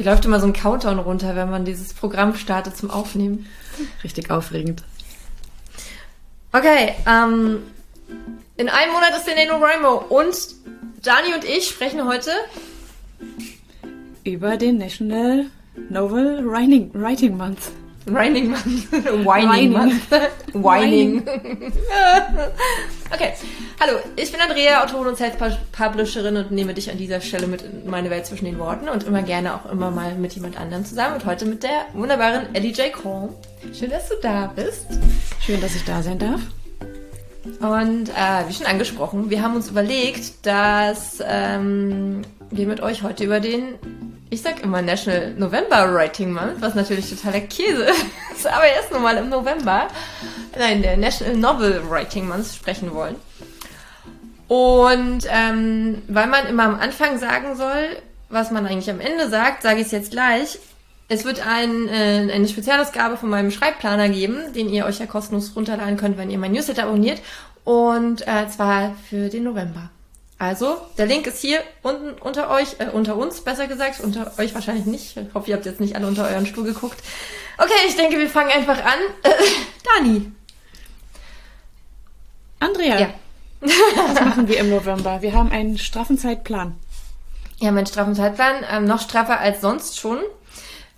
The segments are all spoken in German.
Hier läuft immer so ein Countdown runter, wenn man dieses Programm startet zum Aufnehmen. Richtig aufregend. Okay, ähm, in einem Monat ist der NaNoWriMo und Dani und ich sprechen heute Über den National Novel Writing, Writing Month. Whining Month. Whining. Month. Whining. okay. Hallo, ich bin Andrea, Autorin und Self-Publisherin und nehme dich an dieser Stelle mit in meine Welt zwischen den Worten und immer gerne auch immer mal mit jemand anderem zusammen und heute mit der wunderbaren Ellie J. Cole. Schön, dass du da bist. Schön, dass ich da sein darf. Und äh, wie schon angesprochen, wir haben uns überlegt, dass ähm, wir mit euch heute über den, ich sag immer National November Writing Month, was natürlich totaler Käse ist, aber erst nur mal im November, nein, der National Novel Writing Month sprechen wollen. Und ähm, weil man immer am Anfang sagen soll, was man eigentlich am Ende sagt, sage ich es jetzt gleich. Es wird ein, äh, eine Spezialausgabe von meinem Schreibplaner geben, den ihr euch ja kostenlos runterladen könnt, wenn ihr mein Newsletter abonniert. Und äh, zwar für den November. Also, der Link ist hier unten unter euch, äh, unter uns besser gesagt, unter euch wahrscheinlich nicht. Ich hoffe, ihr habt jetzt nicht alle unter euren Stuhl geguckt. Okay, ich denke, wir fangen einfach an. Äh, Dani. Andrea, Ja. was machen wir im November? Wir haben einen straffen Zeitplan. Ja, mein straffen Zeitplan, ähm, noch straffer als sonst schon.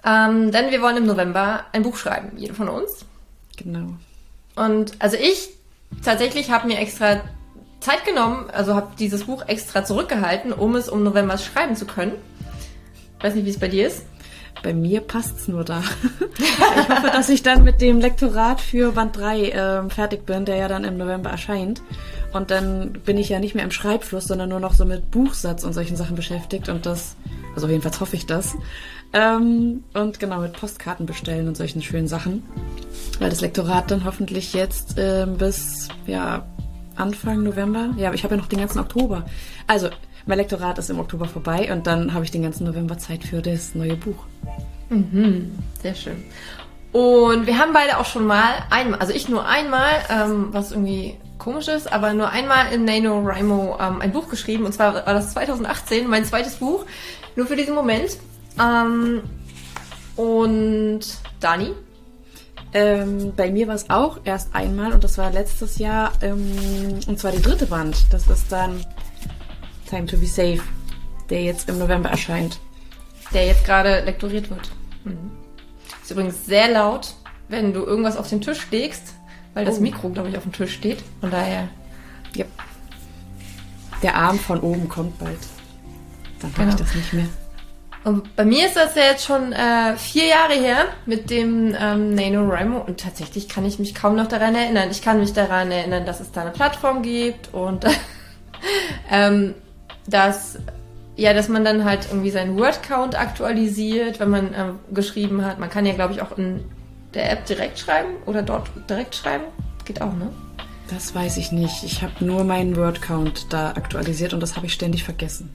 Ähm, denn wir wollen im November ein Buch schreiben, jede von uns. Genau. Und also ich tatsächlich habe mir extra Zeit genommen, also habe dieses Buch extra zurückgehalten, um es um November schreiben zu können. Weiß nicht, wie es bei dir ist. Bei mir passt's nur da. Ich hoffe, dass ich dann mit dem Lektorat für Band 3 ähm, fertig bin, der ja dann im November erscheint. Und dann bin ich ja nicht mehr im Schreibfluss, sondern nur noch so mit Buchsatz und solchen Sachen beschäftigt. Und das, also jedenfalls hoffe ich das. Ähm, und genau, mit Postkarten bestellen und solchen schönen Sachen. Weil das Lektorat dann hoffentlich jetzt ähm, bis, ja, Anfang November. Ja, ich habe ja noch den ganzen Oktober. Also, mein Lektorat ist im Oktober vorbei und dann habe ich den ganzen November Zeit für das neue Buch. Mhm, sehr schön. Und wir haben beide auch schon mal einmal, also ich nur einmal, ähm, was irgendwie komisch ist, aber nur einmal in NaNoWriMo ähm, ein Buch geschrieben. Und zwar war das 2018, mein zweites Buch, nur für diesen Moment. Ähm, und Dani? Ähm, bei mir war es auch erst einmal und das war letztes Jahr, ähm, und zwar der dritte Band. Das ist dann Time to be Safe, der jetzt im November erscheint. der jetzt gerade lektoriert wird. Mhm. Ist übrigens sehr laut, wenn du irgendwas auf den Tisch legst, weil das Oh. Mikro, glaube ich, auf dem Tisch steht. Von daher, Ja. Der Arm von oben kommt bald. Dann habe Genau. ich das nicht mehr. Und bei mir ist das ja jetzt schon äh, vier Jahre her mit dem ähm, NaNoWriMo und tatsächlich kann ich mich kaum noch daran erinnern. Ich kann mich daran erinnern, dass es da eine Plattform gibt und ähm, dass ja, dass man dann halt irgendwie seinen Word-Count aktualisiert, wenn man ähm, geschrieben hat. Man kann ja, glaube ich, auch in der App direkt schreiben oder dort direkt schreiben. Geht auch, ne? Das weiß ich nicht. Ich habe nur meinen Word-Count da aktualisiert und das habe ich ständig vergessen.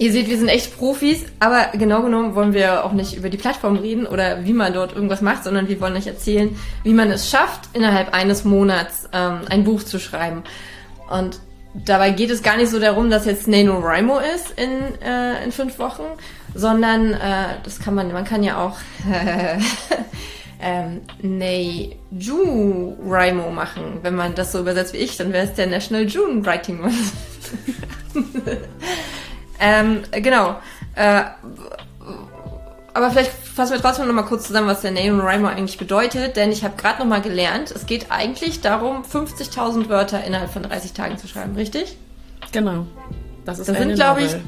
Ihr seht, wir sind echt Profis, aber genau genommen wollen wir auch nicht über die Plattform reden oder wie man dort irgendwas macht, sondern wir wollen euch erzählen, wie man es schafft, innerhalb eines Monats ähm, ein Buch zu schreiben. Und dabei geht es gar nicht so darum, dass jetzt NaNoWriMo ist in, äh, in fünf Wochen, sondern äh, das kann man, man kann ja auch ähm, NaJuWriMo machen. Wenn man das so übersetzt wie ich, dann wäre es der National June Writing Month. Ähm, genau. Äh, aber vielleicht fassen wir trotzdem noch mal kurz zusammen, was der NaNoWriMo eigentlich bedeutet, denn ich habe gerade noch mal gelernt, es geht eigentlich darum, 50.000 Wörter innerhalb von 30 Tagen zu schreiben, richtig? Genau. Das ist Das sind, glaube ich, Novel.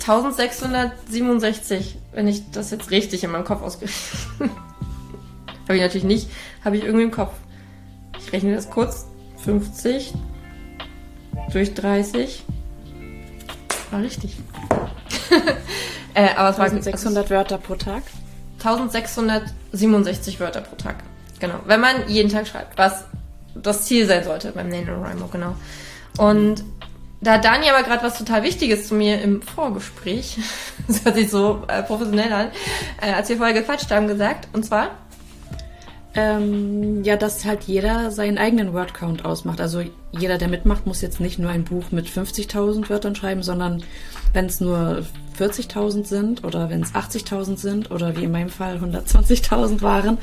1667, wenn ich das jetzt richtig in meinem Kopf ausgerechnet habe. ich natürlich nicht, habe ich irgendwie im Kopf. Ich rechne das kurz. 50 durch 30. War richtig. äh, aber es war 1600 Wörter pro Tag. 1667 Wörter pro Tag. Genau. Wenn man jeden Tag schreibt, was das Ziel sein sollte beim NaNoWriMo, genau. Und da hat Dani aber gerade was total Wichtiges zu mir im Vorgespräch, das hört sich so äh, professionell an, äh, als wir vorher gequatscht haben, gesagt. Und zwar, Ähm, ja, dass halt jeder seinen eigenen Word-Count ausmacht. Also jeder, der mitmacht, muss jetzt nicht nur ein Buch mit 50.000 Wörtern schreiben, sondern wenn es nur 40.000 sind oder wenn es 80.000 sind oder wie in meinem Fall 120.000 waren,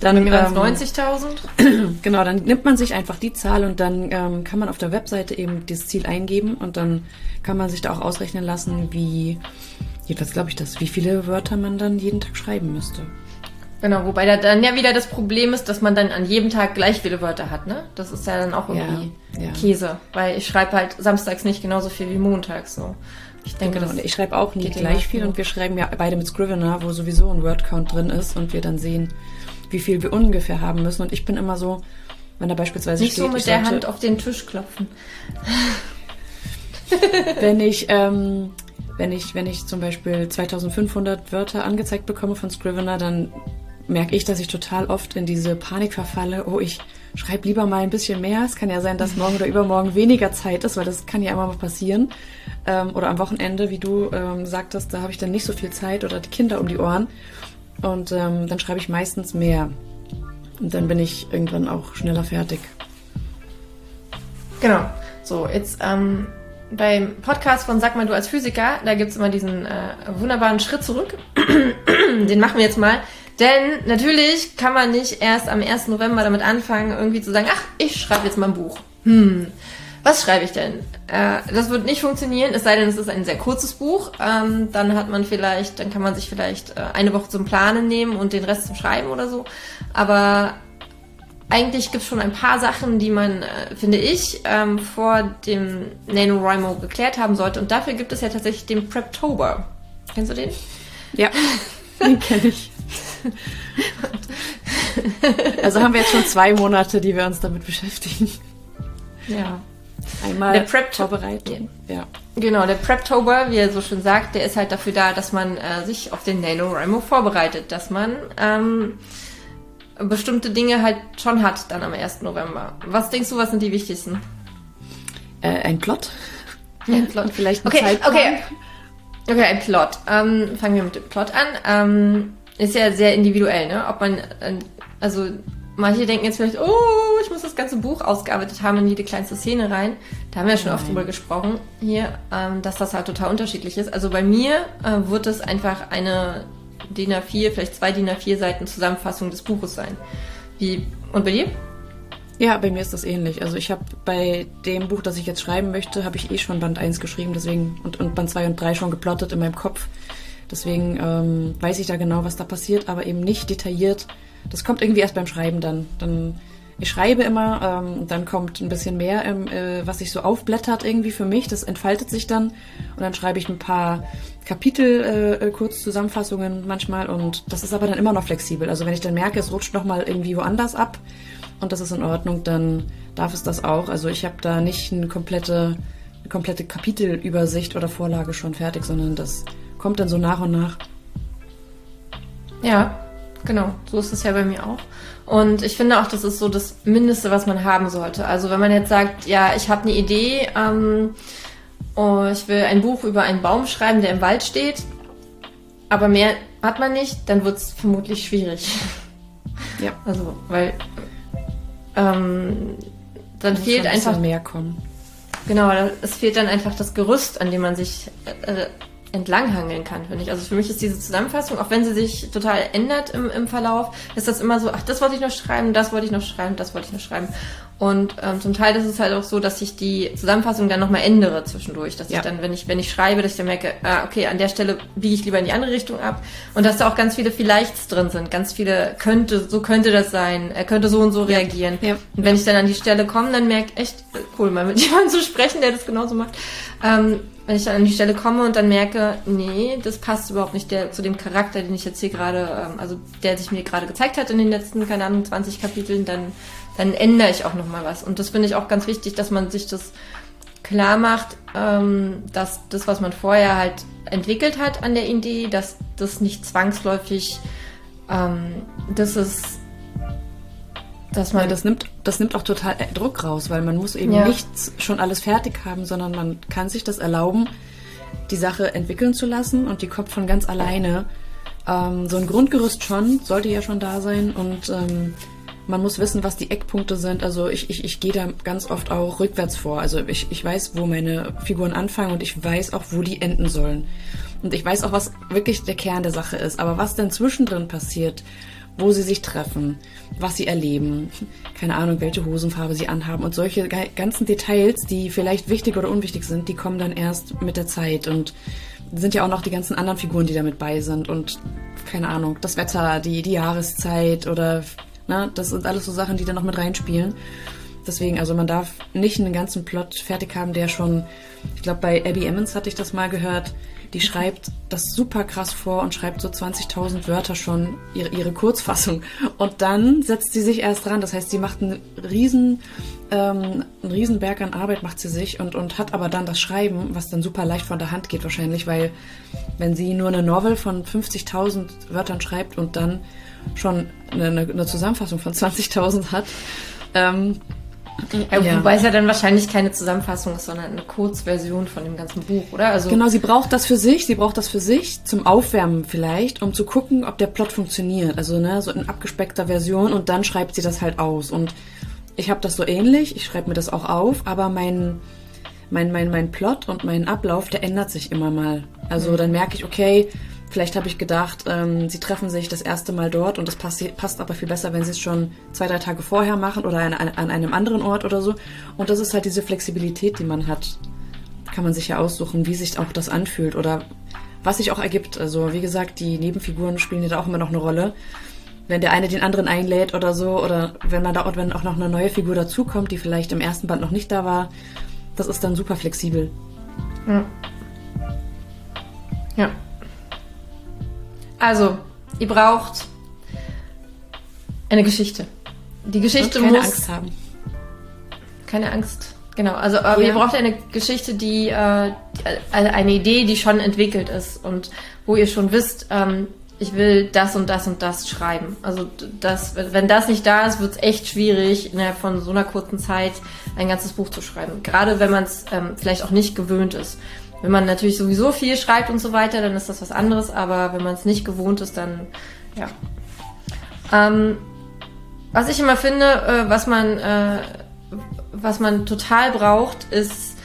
dann ähm, 90.000. genau, dann nimmt man sich einfach die Zahl und dann ähm, kann man auf der Webseite eben dieses Ziel eingeben und dann kann man sich da auch ausrechnen lassen, wie jedenfalls glaube ich das, wie viele Wörter man dann jeden Tag schreiben müsste. Genau, wobei da dann ja wieder das Problem ist, dass man dann an jedem Tag gleich viele Wörter hat, ne? Das ist ja dann auch irgendwie ja, ja. Käse, weil ich schreibe halt samstags nicht genauso viel wie montags so. Ich denke, genau. ich schreibe auch nie gleich viel und wir schreiben ja beide mit Scrivener, wo sowieso ein Wordcount drin ist und wir dann sehen, wie viel wir ungefähr haben müssen. Und ich bin immer so, wenn da beispielsweise nicht steht, so mit der sollte, Hand auf den Tisch klopfen. wenn ich ähm, wenn ich wenn ich zum Beispiel 2500 Wörter angezeigt bekomme von Scrivener, dann merke ich, dass ich total oft in diese Panik verfalle. Oh, ich schreibe lieber mal ein bisschen mehr. Es kann ja sein, dass morgen oder übermorgen weniger Zeit ist, weil das kann ja immer mal passieren. Ähm, oder am Wochenende, wie du ähm, sagtest, da habe ich dann nicht so viel Zeit oder die Kinder um die Ohren. Und ähm, dann schreibe ich meistens mehr. Und dann bin ich irgendwann auch schneller fertig. Genau. So, jetzt ähm, beim Podcast von Sag mal du als Physiker, da gibt es immer diesen äh, wunderbaren Schritt zurück. Den machen wir jetzt mal. Denn natürlich kann man nicht erst am 1. November damit anfangen, irgendwie zu sagen, ach, ich schreibe jetzt mal ein Buch. Hm, was schreibe ich denn? Äh, das wird nicht funktionieren, es sei denn, es ist ein sehr kurzes Buch. Ähm, dann hat man vielleicht, dann kann man sich vielleicht äh, eine Woche zum Planen nehmen und den Rest zum Schreiben oder so. Aber eigentlich gibt es schon ein paar Sachen, die man, äh, finde ich, ähm, vor dem NaNoWriMo geklärt haben sollte. Und dafür gibt es ja tatsächlich den Preptober. Kennst du den? Ja, den kenne ich. Also haben wir jetzt schon zwei Monate, die wir uns damit beschäftigen. Ja. Einmal der Prep Vorbereitung. Ja. Genau, der Preptober, wie er so schön sagt, der ist halt dafür da, dass man äh, sich auf den NaNoWriMo vorbereitet, dass man ähm, bestimmte Dinge halt schon hat dann am 1. November. Was denkst du, was sind die wichtigsten? Äh, ein Plot. Ein Plot. Vielleicht ein okay, Zeitplan. Okay. Okay, ein Plot. Ähm, fangen wir mit dem Plot an. Ähm, ist ja sehr individuell, ne? Ob man, äh, also manche denken jetzt vielleicht, oh, ich muss das ganze Buch ausgearbeitet haben in jede kleinste Szene rein. Da haben wir ja schon Nein. oft drüber gesprochen hier, ähm, dass das halt total unterschiedlich ist. Also bei mir äh, wird es einfach eine DIN A4, vielleicht zwei DIN A4 Seiten Zusammenfassung des Buches sein. Wie, und bei dir? Ja, bei mir ist das ähnlich. Also ich habe bei dem Buch, das ich jetzt schreiben möchte, habe ich eh schon Band 1 geschrieben, deswegen und, und Band 2 und 3 schon geplottet in meinem Kopf. Deswegen ähm, weiß ich da genau, was da passiert, aber eben nicht detailliert. Das kommt irgendwie erst beim Schreiben dann. Dann ich schreibe immer, ähm, dann kommt ein bisschen mehr, ähm, äh, was sich so aufblättert irgendwie für mich. Das entfaltet sich dann und dann schreibe ich ein paar Kapitel, äh, äh, manchmal und das ist aber dann immer noch flexibel. Also wenn ich dann merke, es rutscht nochmal irgendwie woanders ab und das ist in Ordnung, dann darf es das auch. Also ich habe da nicht eine komplette, eine komplette Kapitelübersicht oder Vorlage schon fertig, sondern das kommt dann so nach und nach. Ja, genau. So ist es ja bei mir auch. Und ich finde auch, das ist so das Mindeste, was man haben sollte. Also wenn man jetzt sagt, ja, ich habe eine Idee, ähm, oh, ich will ein Buch über einen Baum schreiben, der im Wald steht, aber mehr hat man nicht, dann wird es vermutlich schwierig. Ja. Also, weil ähm, dann fehlt ein einfach mehr kommen. Genau, es fehlt dann einfach das Gerüst, an dem man sich äh, entlanghangeln kann, finde ich. Also für mich ist diese Zusammenfassung, auch wenn sie sich total ändert im, im Verlauf, ist das immer so, ach, das wollte ich noch schreiben, das wollte ich noch schreiben, das wollte ich noch schreiben. Und ähm, zum Teil ist es halt auch so, dass ich die Zusammenfassung dann nochmal ändere zwischendurch. Dass ja. ich dann, wenn ich, wenn ich schreibe, dass ich dann merke, ah, okay, an der Stelle biege ich lieber in die andere Richtung ab. Und dass da auch ganz viele Vielleichts drin sind. Ganz viele könnte, so könnte das sein, er könnte so und so reagieren. Ja. Und wenn ich dann an die Stelle komme, dann merke echt, cool, mal mit jemandem zu sprechen, der das genauso macht. Ähm, wenn ich dann an die Stelle komme und dann merke, nee, das passt überhaupt nicht der, zu dem Charakter, den ich jetzt hier gerade, ähm, also der sich mir gerade gezeigt hat in den letzten, keine Ahnung, 20 Kapiteln, dann, dann ändere ich auch nochmal was. Und das finde ich auch ganz wichtig, dass man sich das klar macht, ähm, dass das, was man vorher halt entwickelt hat an der Idee, dass das nicht zwangsläufig, ähm, das ist dass man ja, das nimmt, das nimmt auch total Druck raus, weil man muss eben ja. nichts schon alles fertig haben, sondern man kann sich das erlauben, die Sache entwickeln zu lassen und die kommt von ganz alleine. Ähm, so ein Grundgerüst schon, sollte ja schon da sein und ähm, man muss wissen, was die Eckpunkte sind. Also ich, ich, ich gehe da ganz oft auch rückwärts vor. Also ich, ich weiß, wo meine Figuren anfangen und ich weiß auch, wo die enden sollen. Und ich weiß auch, was wirklich der Kern der Sache ist. Aber was denn zwischendrin passiert, wo sie sich treffen, was sie erleben, keine Ahnung, welche Hosenfarbe sie anhaben und solche ganzen Details, die vielleicht wichtig oder unwichtig sind, die kommen dann erst mit der Zeit und sind ja auch noch die ganzen anderen Figuren, die damit bei sind und keine Ahnung, das Wetter, die, die Jahreszeit oder na, das sind alles so Sachen, die da noch mit reinspielen. Deswegen, also man darf nicht einen ganzen Plot fertig haben, der schon, ich glaube bei Abby Emmons hatte ich das mal gehört, die schreibt das super krass vor und schreibt so 20.000 Wörter schon ihre, ihre Kurzfassung. Und dann setzt sie sich erst dran. Das heißt, sie macht einen riesen, ähm, einen riesen Berg an Arbeit macht sie sich und, und hat aber dann das Schreiben, was dann super leicht von der Hand geht wahrscheinlich, weil wenn sie nur eine Novel von 50.000 Wörtern schreibt und dann schon eine, eine Zusammenfassung von 20.000 hat, ähm, ja. Wobei es ja dann wahrscheinlich keine Zusammenfassung ist, sondern eine Kurzversion von dem ganzen Buch, oder? Also genau, sie braucht das für sich, sie braucht das für sich zum Aufwärmen vielleicht, um zu gucken, ob der Plot funktioniert. Also ne, so in abgespeckter Version und dann schreibt sie das halt aus. Und ich habe das so ähnlich, ich schreibe mir das auch auf, aber mein, mein, mein, mein Plot und mein Ablauf, der ändert sich immer mal. Also mhm. dann merke ich, okay, Vielleicht habe ich gedacht, ähm, sie treffen sich das erste Mal dort und das passt, passt aber viel besser, wenn sie es schon zwei, drei Tage vorher machen oder an, an einem anderen Ort oder so. Und das ist halt diese Flexibilität, die man hat. Kann man sich ja aussuchen, wie sich auch das anfühlt oder was sich auch ergibt. Also wie gesagt, die Nebenfiguren spielen ja da auch immer noch eine Rolle. Wenn der eine den anderen einlädt oder so, oder wenn man da wenn auch noch eine neue Figur dazukommt, die vielleicht im ersten Band noch nicht da war, das ist dann super flexibel. Ja. Ja. Also, ihr braucht eine Geschichte. Die Geschichte Und keine muss. Angst haben. Keine Angst. Genau. Also, aber ja. ihr braucht eine Geschichte, die, äh, eine Idee, die schon entwickelt ist und wo ihr schon wisst, ähm, ich will das und das und das schreiben. Also das, wenn das nicht da ist, wird es echt schwierig, innerhalb von so einer kurzen Zeit ein ganzes Buch zu schreiben. Gerade wenn man es ähm, vielleicht auch nicht gewöhnt ist. Wenn man natürlich sowieso viel schreibt und so weiter, dann ist das was anderes, aber wenn man es nicht gewohnt ist, dann ja. Ähm, was ich immer finde, äh, was man, äh, was man total braucht, ist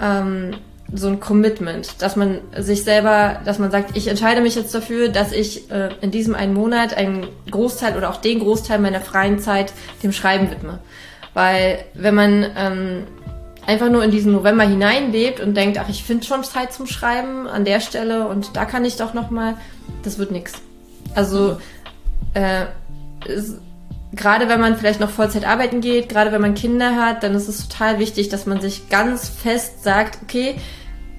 ähm, so ein Commitment, dass man sich selber, dass man sagt, ich entscheide mich jetzt dafür, dass ich äh, in diesem einen Monat einen Großteil oder auch den Großteil meiner freien Zeit dem Schreiben widme. Weil wenn man ähm, einfach nur in diesen November hineinlebt und denkt, ach, ich finde schon Zeit zum Schreiben an der Stelle und da kann ich doch noch mal, das wird nix. Also äh, gerade wenn man vielleicht noch Vollzeit arbeiten geht, gerade wenn man Kinder hat, dann ist es total wichtig, dass man sich ganz fest sagt, okay,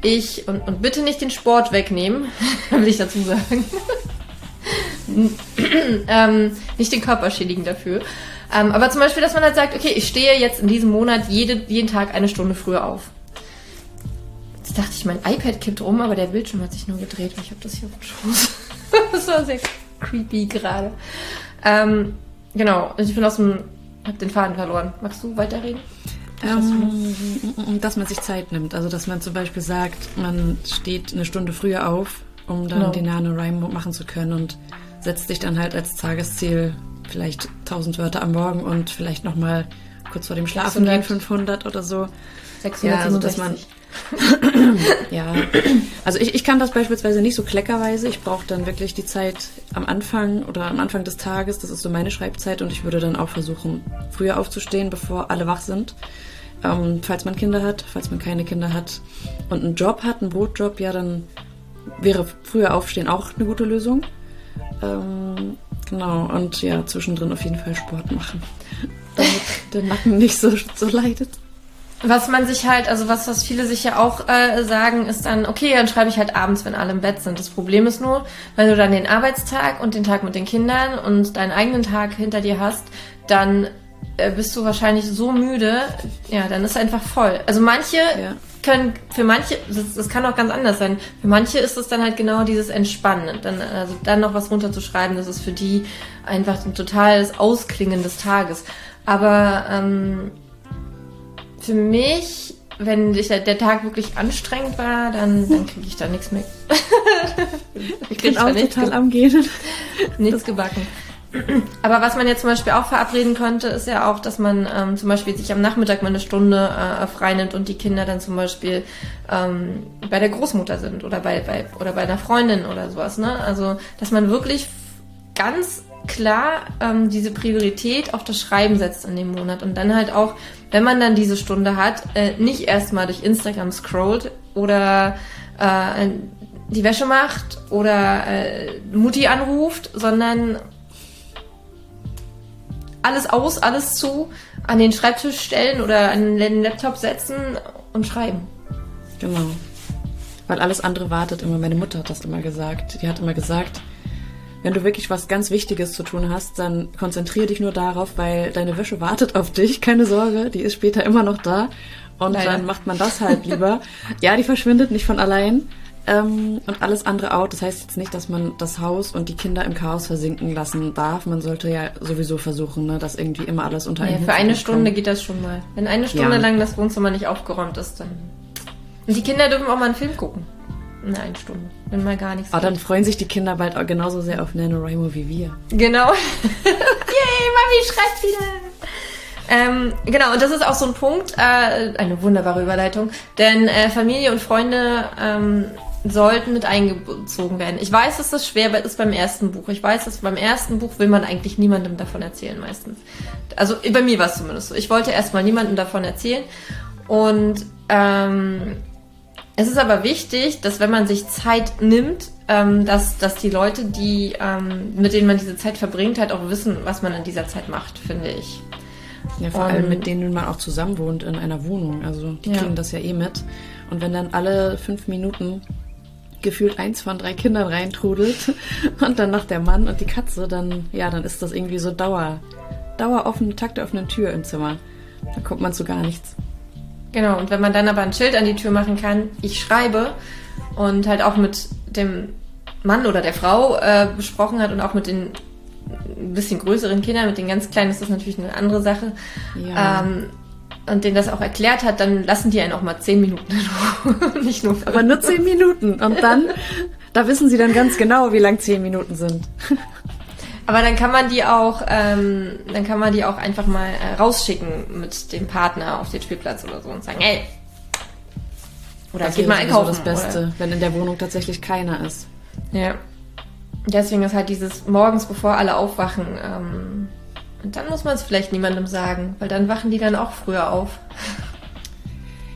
ich und, und bitte nicht den Sport wegnehmen, will ich dazu sagen. ähm, nicht den Körper schädigen dafür. Ähm, aber zum Beispiel, dass man halt sagt, okay, ich stehe jetzt in diesem Monat jede, jeden Tag eine Stunde früher auf. Jetzt dachte ich, mein iPad kippt um, aber der Bildschirm hat sich nur gedreht, weil ich habe das hier auf dem Schoß. das war sehr creepy gerade. Ähm, genau, ich bin aus dem, hab den Faden verloren. Magst du weiterreden? Ähm, dass man sich Zeit nimmt. Also, dass man zum Beispiel sagt, man steht eine Stunde früher auf, um dann genau. den NaNoWriMo machen zu können und setzt sich dann halt als Tagesziel vielleicht 1000 Wörter am Morgen und vielleicht nochmal kurz vor dem Schlafen gehen 500 oder so. 600, ja, also dass man ja, also ich, ich kann das beispielsweise nicht so kleckerweise. Ich brauche dann wirklich die Zeit am Anfang oder am Anfang des Tages. Das ist so meine Schreibzeit und ich würde dann auch versuchen, früher aufzustehen, bevor alle wach sind. Ähm, falls man Kinder hat, falls man keine Kinder hat und einen Job hat, einen Brotjob, ja, dann wäre früher aufstehen auch eine gute Lösung. Ähm, Genau, und ja, zwischendrin auf jeden Fall Sport machen, damit der Nacken nicht so, so leidet. Was man sich halt, also was, was viele sich ja auch äh, sagen, ist dann, okay, dann schreibe ich halt abends, wenn alle im Bett sind. Das Problem ist nur, wenn du dann den Arbeitstag und den Tag mit den Kindern und deinen eigenen Tag hinter dir hast, dann äh, bist du wahrscheinlich so müde, ja, dann ist einfach voll. Also manche ja können für manche, das, das, kann auch ganz anders sein. Für manche ist es dann halt genau dieses Entspannen. Dann, also dann noch was runterzuschreiben, das ist für die einfach ein totales Ausklingen des Tages. Aber ähm, für mich, wenn ich, der Tag wirklich anstrengend war, dann, dann kriege ich da nichts mehr. ich bin auch total am Gehen. Nichts gebacken. Aber was man jetzt zum Beispiel auch verabreden könnte, ist ja auch, dass man ähm, zum Beispiel sich am Nachmittag mal eine Stunde äh, freinimmt und die Kinder dann zum Beispiel ähm, bei der Großmutter sind oder bei, bei oder bei einer Freundin oder sowas. Ne? Also dass man wirklich ganz klar ähm, diese Priorität auf das Schreiben setzt in dem Monat und dann halt auch, wenn man dann diese Stunde hat, äh, nicht erstmal durch Instagram scrollt oder äh, die Wäsche macht oder äh, Mutti anruft, sondern alles aus, alles zu, an den Schreibtisch stellen oder an den Laptop setzen und schreiben. Genau. Weil alles andere wartet immer. Meine Mutter hat das immer gesagt. Die hat immer gesagt, wenn du wirklich was ganz Wichtiges zu tun hast, dann konzentriere dich nur darauf, weil deine Wäsche wartet auf dich. Keine Sorge, die ist später immer noch da. Und Leider. dann macht man das halt lieber. ja, die verschwindet nicht von allein. Ähm, und alles andere out. Das heißt jetzt nicht, dass man das Haus und die Kinder im Chaos versinken lassen darf. Man sollte ja sowieso versuchen, ne, dass irgendwie immer alles unter ja, Für eine Stunde kann. geht das schon mal. Wenn eine Stunde ja. lang das Wohnzimmer nicht aufgeräumt ist, dann. Und die Kinder dürfen auch mal einen Film gucken. In eine Stunde. Wenn mal gar nichts. Aber ah, dann freuen sich die Kinder bald auch genauso sehr auf NaNoWriMo wie wir. Genau. Yay, Mami schreibt wieder. Ähm, genau, und das ist auch so ein Punkt, äh, eine wunderbare Überleitung, denn äh, Familie und Freunde ähm, sollten mit eingezogen werden. Ich weiß, dass das schwer ist beim ersten Buch. Ich weiß, dass beim ersten Buch will man eigentlich niemandem davon erzählen meistens. Also bei mir war es zumindest so. Ich wollte erstmal niemandem davon erzählen. Und ähm, es ist aber wichtig, dass wenn man sich Zeit nimmt, ähm, dass, dass die Leute, die, ähm, mit denen man diese Zeit verbringt, halt auch wissen, was man in dieser Zeit macht, finde ich. Ja, vor allem mit denen man auch zusammen wohnt in einer Wohnung. Also die ja. kriegen das ja eh mit. Und wenn dann alle fünf Minuten gefühlt eins von drei Kindern reintrudelt und dann noch der Mann und die Katze, dann, ja, dann ist das irgendwie so Dauer, daueroffene, takteoffene Tür im Zimmer. Da kommt man zu gar nichts. Genau, und wenn man dann aber ein Schild an die Tür machen kann, ich schreibe und halt auch mit dem Mann oder der Frau äh, besprochen hat und auch mit den ein bisschen größeren Kindern, mit den ganz kleinen ist das natürlich eine andere Sache. Ja. Ähm, und denen das auch erklärt hat, dann lassen die einen auch mal zehn Minuten in Nicht nur fünf. Aber nur zehn Minuten. Und dann, da wissen sie dann ganz genau, wie lang zehn Minuten sind. Aber dann kann man die auch, ähm, dann kann man die auch einfach mal äh, rausschicken mit dem Partner auf den Spielplatz oder so und sagen, hey, oder das geht mal einkaufen. Das Beste, oder? wenn in der Wohnung tatsächlich keiner ist. Ja. Deswegen ist halt dieses morgens, bevor alle aufwachen, ähm, und dann muss man es vielleicht niemandem sagen, weil dann wachen die dann auch früher auf.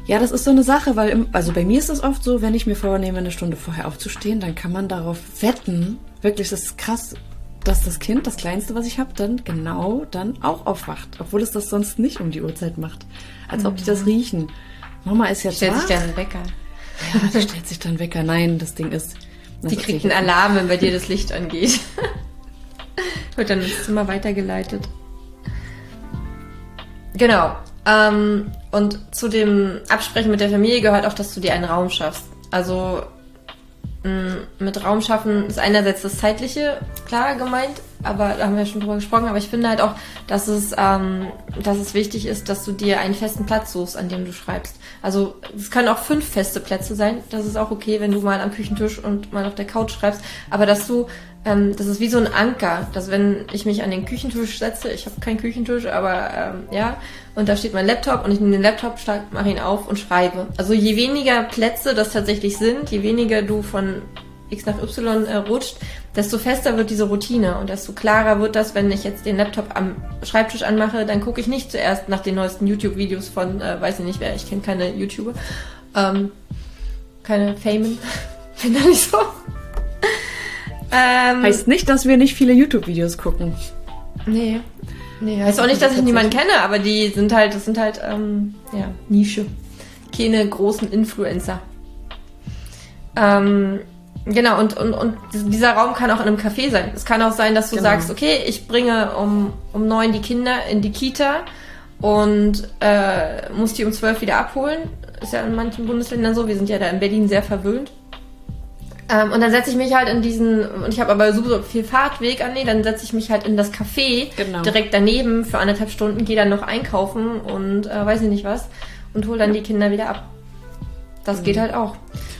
Ja, das ist so eine Sache, weil, im, also bei mir ist es oft so, wenn ich mir vornehme, eine Stunde vorher aufzustehen, dann kann man darauf wetten, wirklich, das ist krass, dass das Kind, das Kleinste, was ich habe, dann genau dann auch aufwacht, obwohl es das sonst nicht um die Uhrzeit macht. Als ob die das mhm. riechen. Mama ist jetzt Stellt wach. sich dann Wecker. Ja, stellt sich dann Wecker. Nein, das Ding ist. Die kriegt einen Alarm, wenn bei dir das Licht angeht. Wird dann ins Zimmer weitergeleitet. Genau. Ähm, und zu dem Absprechen mit der Familie gehört auch, dass du dir einen Raum schaffst. Also mh, mit Raum schaffen ist einerseits das Zeitliche, klar gemeint, aber da haben wir schon drüber gesprochen, aber ich finde halt auch, dass es, ähm, dass es wichtig ist, dass du dir einen festen Platz suchst, an dem du schreibst. Also es können auch fünf feste Plätze sein. Das ist auch okay, wenn du mal am Küchentisch und mal auf der Couch schreibst. Aber dass du ähm, das ist wie so ein Anker, dass wenn ich mich an den Küchentisch setze, ich habe keinen Küchentisch, aber ähm, ja, und da steht mein Laptop und ich nehme den Laptop, mache ihn auf und schreibe. Also je weniger Plätze das tatsächlich sind, je weniger du von X nach Y äh, rutscht, desto fester wird diese Routine und desto klarer wird das, wenn ich jetzt den Laptop am Schreibtisch anmache, dann gucke ich nicht zuerst nach den neuesten YouTube-Videos von, äh, weiß ich nicht wer, ich kenne keine YouTuber, ähm, keine Famen, bin da nicht so. Ähm, heißt nicht, dass wir nicht viele YouTube-Videos gucken. Nee. Nee, heißt auch nicht, dass ich niemanden kenne, aber die sind halt, das sind halt, ähm, ja, Nische. Keine großen Influencer. Ähm, genau, und, und, und dieser Raum kann auch in einem Café sein. Es kann auch sein, dass du genau. sagst, okay, ich bringe um, um neun die Kinder in die Kita und äh, muss die um zwölf wieder abholen. Ist ja in manchen Bundesländern so. Wir sind ja da in Berlin sehr verwöhnt. Ähm, und dann setze ich mich halt in diesen, und ich habe aber super viel Fahrtweg an, nee, dann setze ich mich halt in das Café genau. direkt daneben für anderthalb Stunden, gehe dann noch einkaufen und äh, weiß ich nicht was und hole dann ja. die Kinder wieder ab. Das mhm. geht halt auch.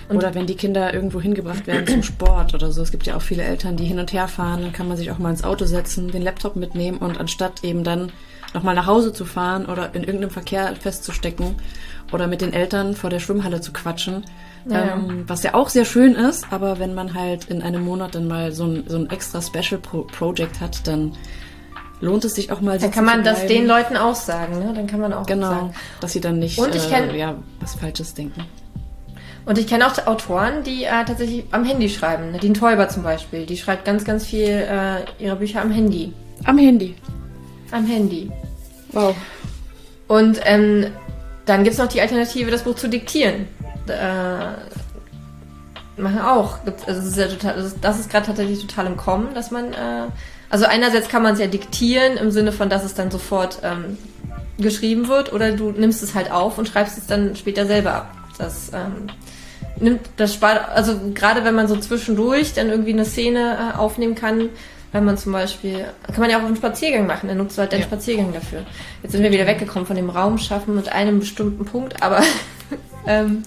Und oder wenn die Kinder irgendwo hingebracht werden zum Sport oder so. Es gibt ja auch viele Eltern, die hin und her fahren. Dann kann man sich auch mal ins Auto setzen, den Laptop mitnehmen und anstatt eben dann nochmal nach Hause zu fahren oder in irgendeinem Verkehr festzustecken oder mit den Eltern vor der Schwimmhalle zu quatschen, ja. Ähm, was ja auch sehr schön ist, aber wenn man halt in einem Monat dann mal so ein, so ein extra Special Pro Project hat, dann lohnt es sich auch mal. Dann kann man das den Leuten auch sagen, ne? Dann kann man auch genau, sagen. dass sie dann nicht und ich äh, ja, was Falsches denken. Und ich kenne auch Autoren, die äh, tatsächlich am Handy schreiben. Nadine Teuber zum Beispiel, die schreibt ganz, ganz viel äh, ihre Bücher am Handy. Am Handy. Am Handy. Wow. Und ähm, dann gibt es noch die Alternative, das Buch zu diktieren. Äh, machen auch. Also das ist, ja total, das ist gerade tatsächlich total im Kommen, dass man äh, also einerseits kann man es ja diktieren im Sinne von, dass es dann sofort ähm, geschrieben wird, oder du nimmst es halt auf und schreibst es dann später selber ab. Das ähm, nimmt das spart, also gerade wenn man so zwischendurch dann irgendwie eine Szene äh, aufnehmen kann, wenn man zum Beispiel, kann man ja auch einen Spaziergang machen, dann nutzt du halt den ja. Spaziergang dafür. Jetzt sind wir wieder weggekommen von dem Raum schaffen mit einem bestimmten Punkt, aber ähm,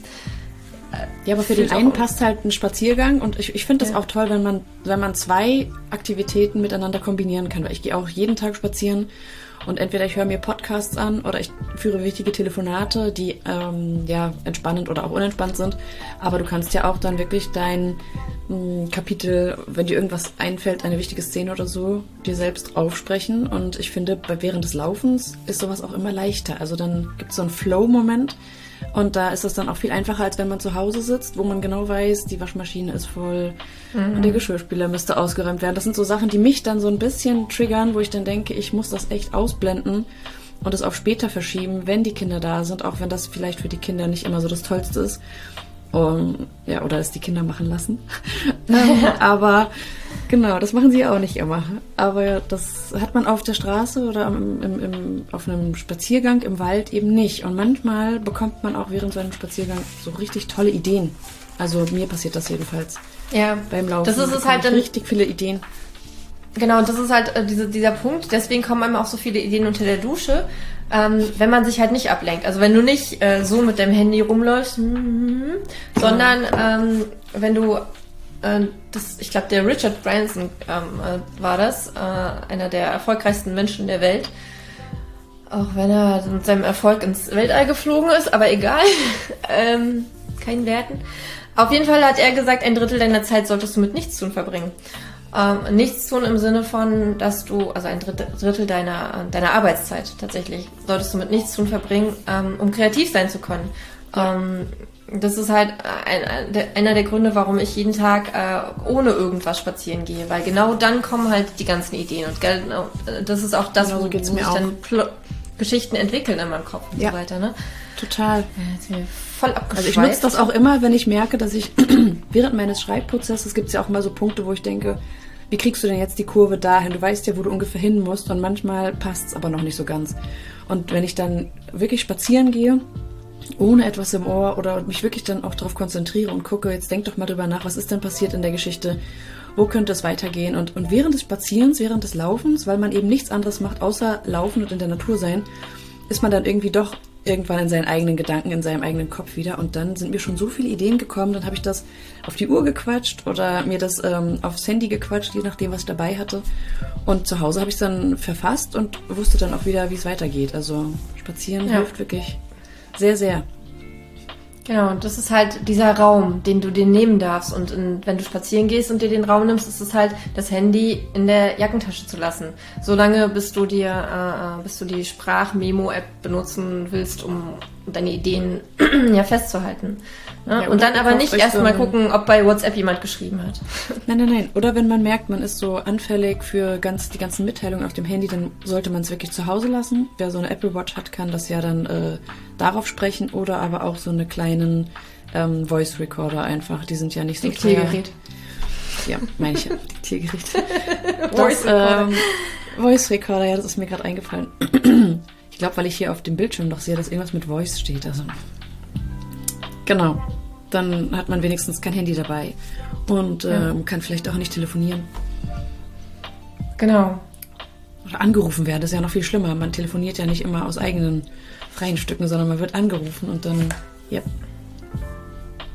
ja, aber für den einen passt halt ein Spaziergang und ich, ich finde das ja. auch toll, wenn man, wenn man zwei Aktivitäten miteinander kombinieren kann, weil ich gehe auch jeden Tag spazieren und entweder ich höre mir Podcasts an oder ich führe wichtige Telefonate, die ähm, ja entspannend oder auch unentspannt sind. Aber du kannst ja auch dann wirklich dein mh, hm, Kapitel, wenn dir irgendwas einfällt, eine wichtige Szene oder so, dir selbst aufsprechen. Und ich finde, während des Laufens ist sowas auch immer leichter. Also dann gibt es so einen Flow-Moment und da ist es dann auch viel einfacher, als wenn man zu Hause sitzt, wo man genau weiß, die Waschmaschine ist voll mhm. und der Geschirrspüler müsste ausgeräumt werden. Das sind so Sachen, die mich dann so ein bisschen triggern, wo ich dann denke, ich muss das echt ausblenden und es auf später verschieben, wenn die Kinder da sind, auch wenn das vielleicht für die Kinder nicht immer so das Tollste ist. Um, ja, oder es die Kinder machen lassen. aber genau, das machen sie auch nicht immer. Aber das hat man auf der Straße oder im, im, im, auf einem Spaziergang im Wald eben nicht. Und manchmal bekommt man auch während so einem Spaziergang so richtig tolle Ideen. Also mir passiert das jedenfalls. Ja. Beim Laufen. Das ist es halt dann, richtig viele Ideen. Genau, das ist halt äh, diese, dieser Punkt. Deswegen kommen einem auch so viele Ideen unter der Dusche, ähm, wenn man sich halt nicht ablenkt. Also wenn du nicht äh, so mit dem Handy rumläufst, mm, mm, sondern ähm, wenn du das, ich glaube, der Richard Branson ähm, äh, war das, äh, einer der erfolgreichsten Menschen der Welt. Auch wenn er mit seinem Erfolg ins Weltall geflogen ist, aber egal. ähm, kein Werten. Auf jeden Fall hat er gesagt, ein Drittel deiner Zeit solltest du mit Nichtstun verbringen. Ähm, nichts tun im Sinne von, dass du, also ein Drittel deiner, deiner Arbeitszeit tatsächlich, solltest du mit nichts tun verbringen, ähm, um kreativ sein zu können. Ähm, das ist halt ein, ein, einer der Gründe, warum ich jeden Tag äh, ohne irgendwas spazieren gehe, weil genau dann kommen halt die ganzen Ideen und genau, das ist auch das, genau, wo, wo sich dann Pl Geschichten entwickeln in meinem Kopf und ja. so weiter. Ne? Total. Ja, voll Also ich nutze das auch immer, wenn ich merke, dass ich während meines Schreibprozesses gibt es ja auch mal so Punkte, wo ich denke, wie kriegst du denn jetzt die Kurve dahin? Du weißt ja, wo du ungefähr hin musst und manchmal passt es aber noch nicht so ganz. Und wenn ich dann wirklich spazieren gehe, ohne etwas im Ohr oder mich wirklich dann auch darauf konzentriere und gucke, jetzt denk doch mal drüber nach, was ist denn passiert in der Geschichte? Wo könnte es weitergehen? Und, und während des Spazierens, während des Laufens, weil man eben nichts anderes macht, außer laufen und in der Natur sein, ist man dann irgendwie doch irgendwann in seinen eigenen Gedanken, in seinem eigenen Kopf wieder. Und dann sind mir schon so viele Ideen gekommen. Dann habe ich das auf die Uhr gequatscht oder mir das ähm, aufs Handy gequatscht, je nachdem, was ich dabei hatte. Und zu Hause habe ich es dann verfasst und wusste dann auch wieder, wie es weitergeht. Also spazieren ja. hilft wirklich sehr, sehr. Genau, und das ist halt dieser Raum, den du dir nehmen darfst. Und in, wenn du spazieren gehst und dir den Raum nimmst, ist es halt, das Handy in der Jackentasche zu lassen. Solange bis du dir, äh, äh bis du die Sprachmemo-App benutzen willst, um deine Ideen ja festzuhalten. Ja, und dann aber nicht erstmal gucken, ob bei WhatsApp jemand geschrieben hat. Nein, nein, nein. Oder wenn man merkt, man ist so anfällig für ganz, die ganzen Mitteilungen auf dem Handy, dann sollte man es wirklich zu Hause lassen. Wer so eine Apple Watch hat, kann das ja dann äh, darauf sprechen oder aber auch so eine kleinen ähm, Voice Recorder einfach. Die sind ja nicht so Diktiergerät. Ja, meine ich ja. Diktiergerät. Voice Recorder. Ähm, Voice Recorder, ja, das ist mir gerade eingefallen. ich glaube, weil ich hier auf dem Bildschirm noch sehe, dass irgendwas mit Voice steht. Also Genau. Dann hat man wenigstens kein Handy dabei und ja. ähm, kann vielleicht auch nicht telefonieren. Genau. Oder angerufen werden, das ist ja noch viel schlimmer. Man telefoniert ja nicht immer aus eigenen freien Stücken, sondern man wird angerufen und dann, ja.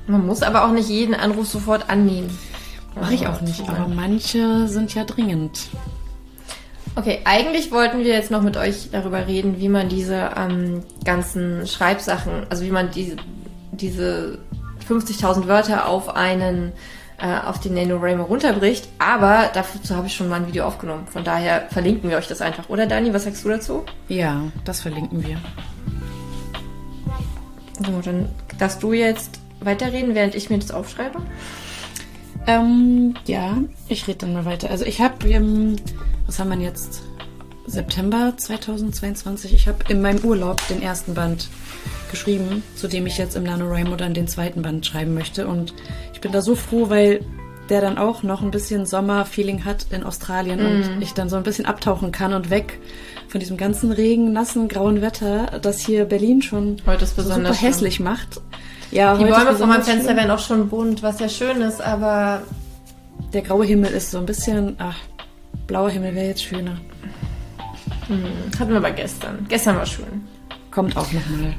Man muss aber auch nicht jeden Anruf sofort annehmen. Mache ich auch nicht, aber manche sind ja dringend. Okay, eigentlich wollten wir jetzt noch mit euch darüber reden, wie man diese ähm, ganzen Schreibsachen, also wie man diese, diese 50.000 Wörter auf einen äh, auf den NaNoWriMo runterbricht. Aber dazu habe ich schon mal ein Video aufgenommen. Von daher verlinken wir euch das einfach. Oder Dani, was sagst du dazu? Ja, das verlinken wir. So, dann darfst du jetzt weiterreden, während ich mir das aufschreibe. Ähm, ja, ich rede dann mal weiter. Also ich habe, ähm, was haben wir jetzt? September 2022. Ich habe in meinem Urlaub den ersten Band geschrieben, zu dem ich jetzt im NaNoWriMo dann den zweiten Band schreiben möchte. Und ich bin da so froh, weil der dann auch noch ein bisschen Sommerfeeling hat in Australien mm. und ich dann so ein bisschen abtauchen kann und weg von diesem ganzen Regen, nassen, grauen Wetter, das hier Berlin schon heute ist besonders super hässlich schön. macht. Ja, die Bäume vor meinem Fenster schön. werden auch schon bunt, was ja schön ist, aber der graue Himmel ist so ein bisschen, ach, blauer Himmel wäre jetzt schöner. Hm, hatten wir aber gestern. Gestern war schön. Kommt auch nochmal.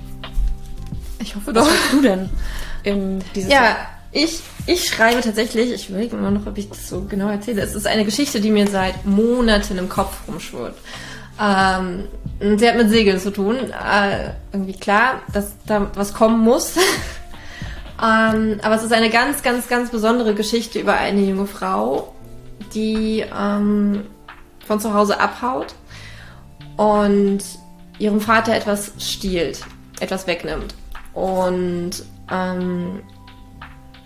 Ich hoffe doch. Was hast du denn im dieses Ja, ich, ich schreibe tatsächlich, ich überlege immer noch, ob ich das so genau erzähle. Es ist eine Geschichte, die mir seit Monaten im Kopf rumschwirrt. Ähm, sie hat mit Segeln zu tun. Äh, irgendwie klar, dass da was kommen muss. ähm, aber es ist eine ganz, ganz, ganz besondere Geschichte über eine junge Frau, die ähm, von zu Hause abhaut und ihrem Vater etwas stiehlt, etwas wegnimmt. Und ähm,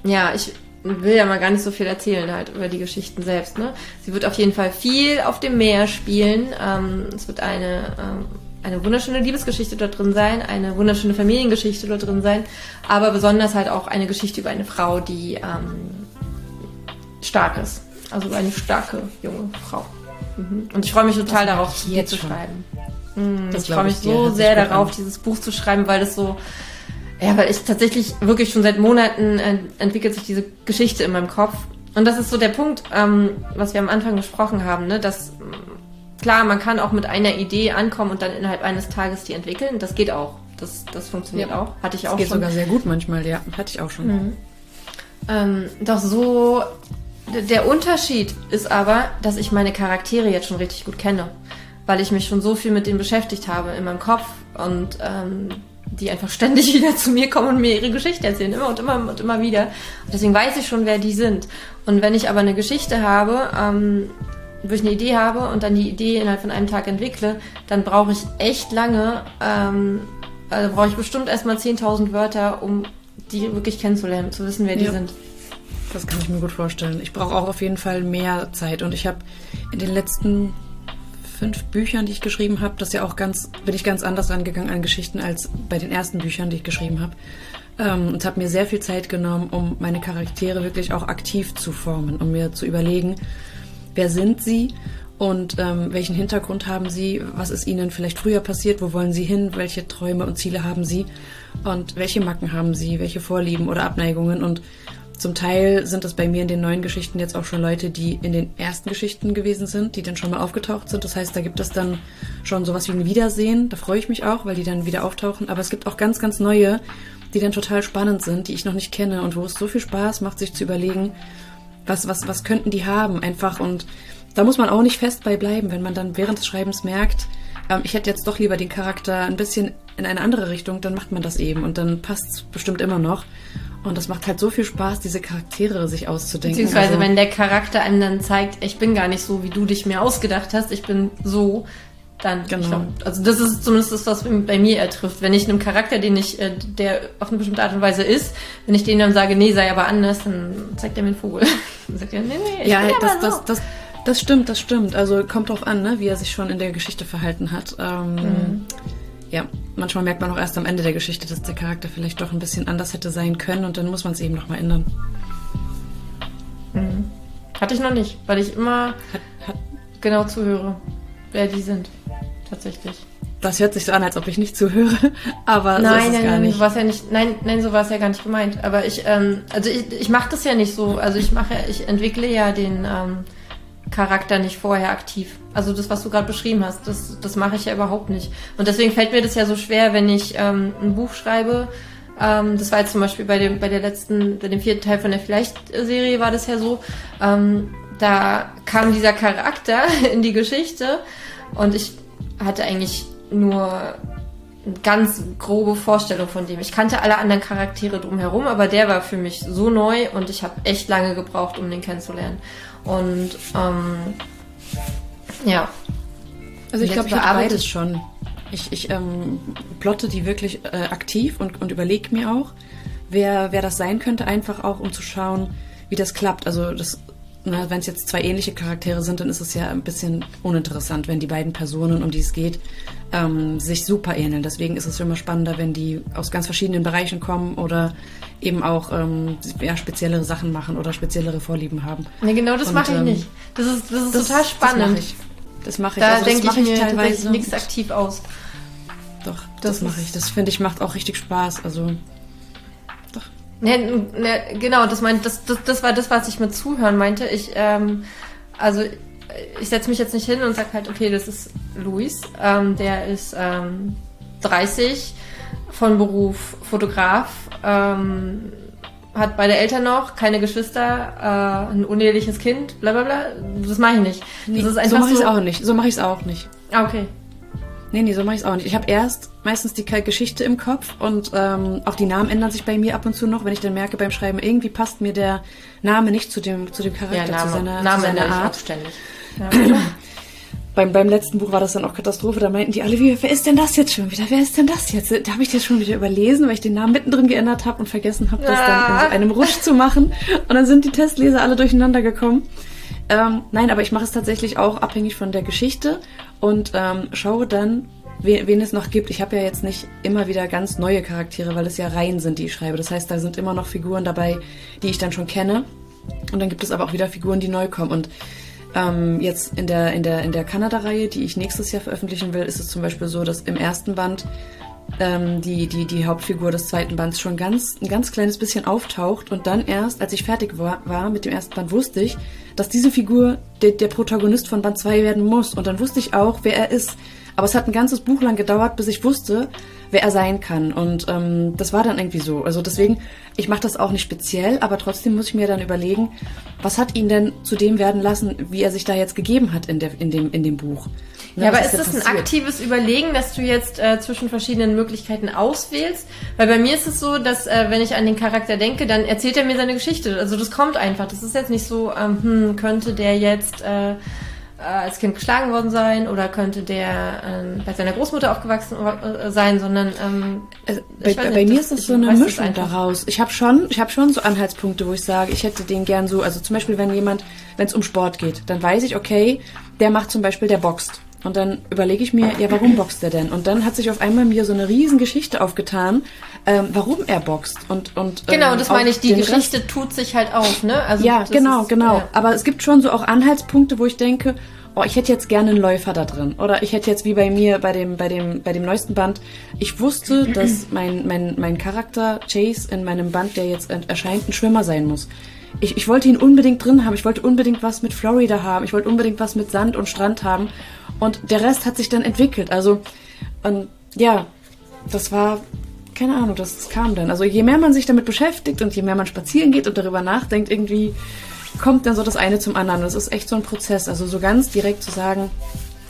ja, ich will ja mal gar nicht so viel erzählen halt über die Geschichten selbst. Ne? Sie wird auf jeden Fall viel auf dem Meer spielen. Ähm, es wird eine, ähm, eine wunderschöne Liebesgeschichte dort drin sein, eine wunderschöne Familiengeschichte dort drin sein, aber besonders halt auch eine Geschichte über eine Frau, die ähm, stark ist. Also eine starke junge Frau. Mhm. Und ich freue mich total darauf, hier zu schreiben. Mhm, ich freue mich so sehr darauf, an. dieses Buch zu schreiben, weil es so ja, weil ich tatsächlich wirklich schon seit Monaten äh, entwickelt sich diese Geschichte in meinem Kopf. Und das ist so der Punkt, ähm, was wir am Anfang besprochen haben, ne? dass klar, man kann auch mit einer Idee ankommen und dann innerhalb eines Tages die entwickeln. Das geht auch. Das, das funktioniert ja. auch. Hatte ich auch das geht schon. sogar sehr gut manchmal, ja. Hatte ich auch schon. Mhm. Ähm, doch so, der Unterschied ist aber, dass ich meine Charaktere jetzt schon richtig gut kenne. Weil ich mich schon so viel mit denen beschäftigt habe in meinem Kopf und ähm, die einfach ständig wieder zu mir kommen und mir ihre Geschichte erzählen, immer und immer und immer wieder. Und deswegen weiß ich schon, wer die sind. Und wenn ich aber eine Geschichte habe, ähm, wo ich eine Idee habe und dann die Idee innerhalb von einem Tag entwickle, dann brauche ich echt lange, ähm, also brauche ich bestimmt erstmal 10.000 Wörter, um die wirklich kennenzulernen, zu wissen, wer die sind. Das kann ich mir gut vorstellen. Ich brauche auch auf jeden Fall mehr Zeit und ich habe in den letzten fünf Büchern, die ich geschrieben habe, das ja auch ganz, bin ich ganz anders angegangen an Geschichten als bei den ersten Büchern, die ich geschrieben habe. Ähm, und habe mir sehr viel Zeit genommen, um meine Charaktere wirklich auch aktiv zu formen, um mir zu überlegen, wer sind sie und ähm, welchen Hintergrund haben sie, was ist ihnen vielleicht früher passiert, wo wollen sie hin, welche Träume und Ziele haben sie und welche Macken haben sie, welche Vorlieben oder Abneigungen und zum Teil sind das bei mir in den neuen Geschichten jetzt auch schon Leute, die in den ersten Geschichten gewesen sind, die dann schon mal aufgetaucht sind. Das heißt, da gibt es dann schon sowas wie ein Wiedersehen. Da freue ich mich auch, weil die dann wieder auftauchen. Aber es gibt auch ganz, ganz neue, die dann total spannend sind, die ich noch nicht kenne und wo es so viel Spaß macht, sich zu überlegen, was, was, was könnten die haben einfach. Und da muss man auch nicht fest bei bleiben, wenn man dann während des Schreibens merkt, ähm, ich hätte jetzt doch lieber den Charakter ein bisschen in eine andere Richtung, dann macht man das eben und dann passt es bestimmt immer noch. Und das macht halt so viel Spaß, diese Charaktere sich auszudenken. Beziehungsweise, also, wenn der Charakter einem dann zeigt, ich bin gar nicht so, wie du dich mir ausgedacht hast, ich bin so, dann. Genau. Glaub, also das ist zumindest das, was bei mir ertrifft. Wenn ich einem Charakter, den ich, äh, der auf eine bestimmte Art und Weise ist, wenn ich denen dann sage, nee, sei aber anders, dann zeigt er mir einen Vogel. dann sagt er, nee, nee, ich ja, bin das, so. das, das, das stimmt, das stimmt. Also kommt drauf an, ne, wie er sich schon in der Geschichte verhalten hat. Ähm, mhm ja, manchmal merkt man auch erst am Ende der Geschichte, dass der Charakter vielleicht doch ein bisschen anders hätte sein können und dann muss man es eben nochmal ändern. Mhm. Hatte ich noch nicht, weil ich immer hat, hat, genau zuhöre, wer die sind. Tatsächlich. Das hört sich so an, als ob ich nicht zuhöre, aber nein, so ist es nein, gar nein, nicht. So ja nicht. Nein, nein, so war es ja gar nicht gemeint. Aber ich, ähm, also ich, ich mache das ja nicht so. Also ich mache, ich entwickle ja den ähm, Charakter nicht vorher aktiv. Also das, was du gerade beschrieben hast, das, das mache ich ja überhaupt nicht. Und deswegen fällt mir das ja so schwer, wenn ich ähm, ein Buch schreibe, Ähm, das war jetzt zum Beispiel bei dem, bei der letzten, bei dem vierten Teil von der Vielleicht-Serie war das ja so. Ähm, da kam dieser Charakter in die Geschichte und ich hatte eigentlich nur eine ganz grobe Vorstellung von dem. Ich kannte alle anderen Charaktere drumherum, aber der war für mich so neu und ich habe echt lange gebraucht, um den kennenzulernen. Und ähm, ja. Also ich glaube, ich habe beides schon. Ich, ich ähm, plotte die wirklich äh, aktiv und, und überlege mir auch, wer, wer das sein könnte, einfach auch, um zu schauen, wie das klappt. Also das wenn es jetzt zwei ähnliche Charaktere sind, dann ist es ja ein bisschen uninteressant, wenn die beiden Personen, um die es geht, ähm, sich super ähneln. Deswegen ist es immer spannender, wenn die aus ganz verschiedenen Bereichen kommen oder eben auch ähm, ja, speziellere Sachen machen oder speziellere Vorlieben haben. Nee, genau das mache ich ähm, nicht. Das ist, das ist das, total spannend. Das mache ich. Das mache ich. Da also, denke ich mir teilweise nichts aktiv aus. Doch, das, das mache ich. Das finde ich macht auch richtig Spaß. Also Ne, ne, genau, das, meint, das, das, das war das, was ich mit Zuhören meinte. Ich, ähm, also ich setze mich jetzt nicht hin und sage halt, okay, das ist Luis, ähm, der ist ähm, 30, von Beruf Fotograf, ähm, hat beide Eltern noch, keine Geschwister, äh, ein uneheliches Kind, bla bla bla. Das mache ich nicht. Das ist einfach so mache ich es auch nicht. So mache ich es auch nicht. Ah, okay. Nee, nee, so mache ich es auch nicht. Ich habe erst meistens die Geschichte im Kopf und ähm, auch die Namen ändern sich bei mir ab und zu noch, wenn ich dann merke beim Schreiben, irgendwie passt mir der Name nicht zu dem, zu dem Charakter, ja, Name, zu seiner, Name zu seiner Art. Ständig. Ja. beim, beim letzten Buch war das dann auch Katastrophe, da meinten die alle, wie, wer ist denn das jetzt schon wieder? Wer ist denn das jetzt? Da habe ich das schon wieder überlesen, weil ich den Namen mittendrin geändert habe und vergessen habe, das dann in so einem Rusch zu machen. Und dann sind die Testleser alle durcheinander gekommen. Ähm, nein, aber ich mache es tatsächlich auch abhängig von der Geschichte und ähm, schaue dann, wen, wen es noch gibt. Ich habe ja jetzt nicht immer wieder ganz neue Charaktere, weil es ja Reihen sind, die ich schreibe. Das heißt, da sind immer noch Figuren dabei, die ich dann schon kenne. Und dann gibt es aber auch wieder Figuren, die neu kommen. Und ähm, jetzt in der, in der, in der Kanada-Reihe, die ich nächstes Jahr veröffentlichen will, ist es zum Beispiel so, dass im ersten Band ähm, die, die, die Hauptfigur des zweiten Bands schon ganz, ein ganz kleines bisschen auftaucht und dann erst, als ich fertig war, war mit dem ersten Band, wusste ich, dass diese Figur der, der Protagonist von Band 2 werden muss. Und dann wusste ich auch, wer er ist. Aber es hat ein ganzes Buch lang gedauert, bis ich wusste, wer er sein kann. Und ähm, das war dann irgendwie so. Also deswegen, ich mache das auch nicht speziell, aber trotzdem muss ich mir dann überlegen, was hat ihn denn zu dem werden lassen, wie er sich da jetzt gegeben hat in, der, in, dem, in dem Buch. Ne, ja, aber ist das ein aktives Überlegen, dass du jetzt äh, zwischen verschiedenen Möglichkeiten auswählst? Weil bei mir ist es so, dass äh, wenn ich an den Charakter denke, dann erzählt er mir seine Geschichte. Also das kommt einfach. Das ist jetzt nicht so, ähm, hm, könnte der jetzt äh, äh, als Kind geschlagen worden sein oder könnte der ähm, bei seiner Großmutter aufgewachsen äh, sein, sondern ähm, also, bei, bei, bei mir ist das so eine Mischung daraus. Ich habe schon, ich habe schon so Anhaltspunkte, wo ich sage, ich hätte den gern so, also zum Beispiel, wenn jemand, wenn es um Sport geht, dann weiß ich, okay, der macht zum Beispiel, der boxt. Und dann überlege ich mir, ja, warum boxt er denn? Und dann hat sich auf einmal mir so eine riesen Geschichte aufgetan, ähm, warum er boxt. Und, und, ähm, genau, das meine ich, die Geschichte Rest. tut sich halt auf, ne? Also ja, genau, ist, genau. Ja. Aber es gibt schon so auch Anhaltspunkte, wo ich denke, oh, ich hätte jetzt gerne einen Läufer da drin. Oder ich hätte jetzt wie bei mir bei dem, bei dem, bei dem neuesten Band, ich wusste, dass mein, mein, mein Charakter Chase in meinem Band, der jetzt erscheint, ein Schwimmer sein muss. Ich, ich wollte ihn unbedingt drin haben. Ich wollte unbedingt was mit Florida haben. Ich wollte unbedingt was mit Sand und Strand haben. Und der Rest hat sich dann entwickelt. Also, und ja, das war, keine Ahnung, das kam dann. Also je mehr man sich damit beschäftigt und je mehr man spazieren geht und darüber nachdenkt, irgendwie kommt dann so das eine zum anderen. Das ist echt so ein Prozess. Also so ganz direkt zu sagen,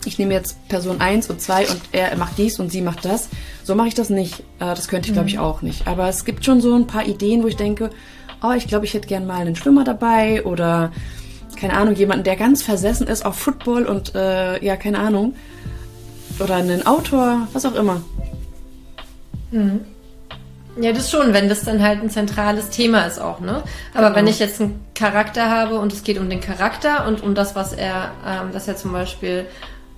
ich nehme jetzt Person 1 und 2 und er macht dies und sie macht das. So mache ich das nicht. Äh, das könnte ich, glaube ich, mhm. auch nicht. Aber es gibt schon so ein paar Ideen, wo ich denke, oh, ich glaube, ich hätte gern mal einen Schwimmer dabei oder keine Ahnung, jemanden, der ganz versessen ist auf Football und äh, ja, keine Ahnung. Oder einen Autor, was auch immer. Mhm. Ja, das schon, wenn das dann halt ein zentrales Thema ist auch, ne? Aber genau. wenn ich jetzt einen Charakter habe und es geht um den Charakter und um das, was er, ähm, dass er zum Beispiel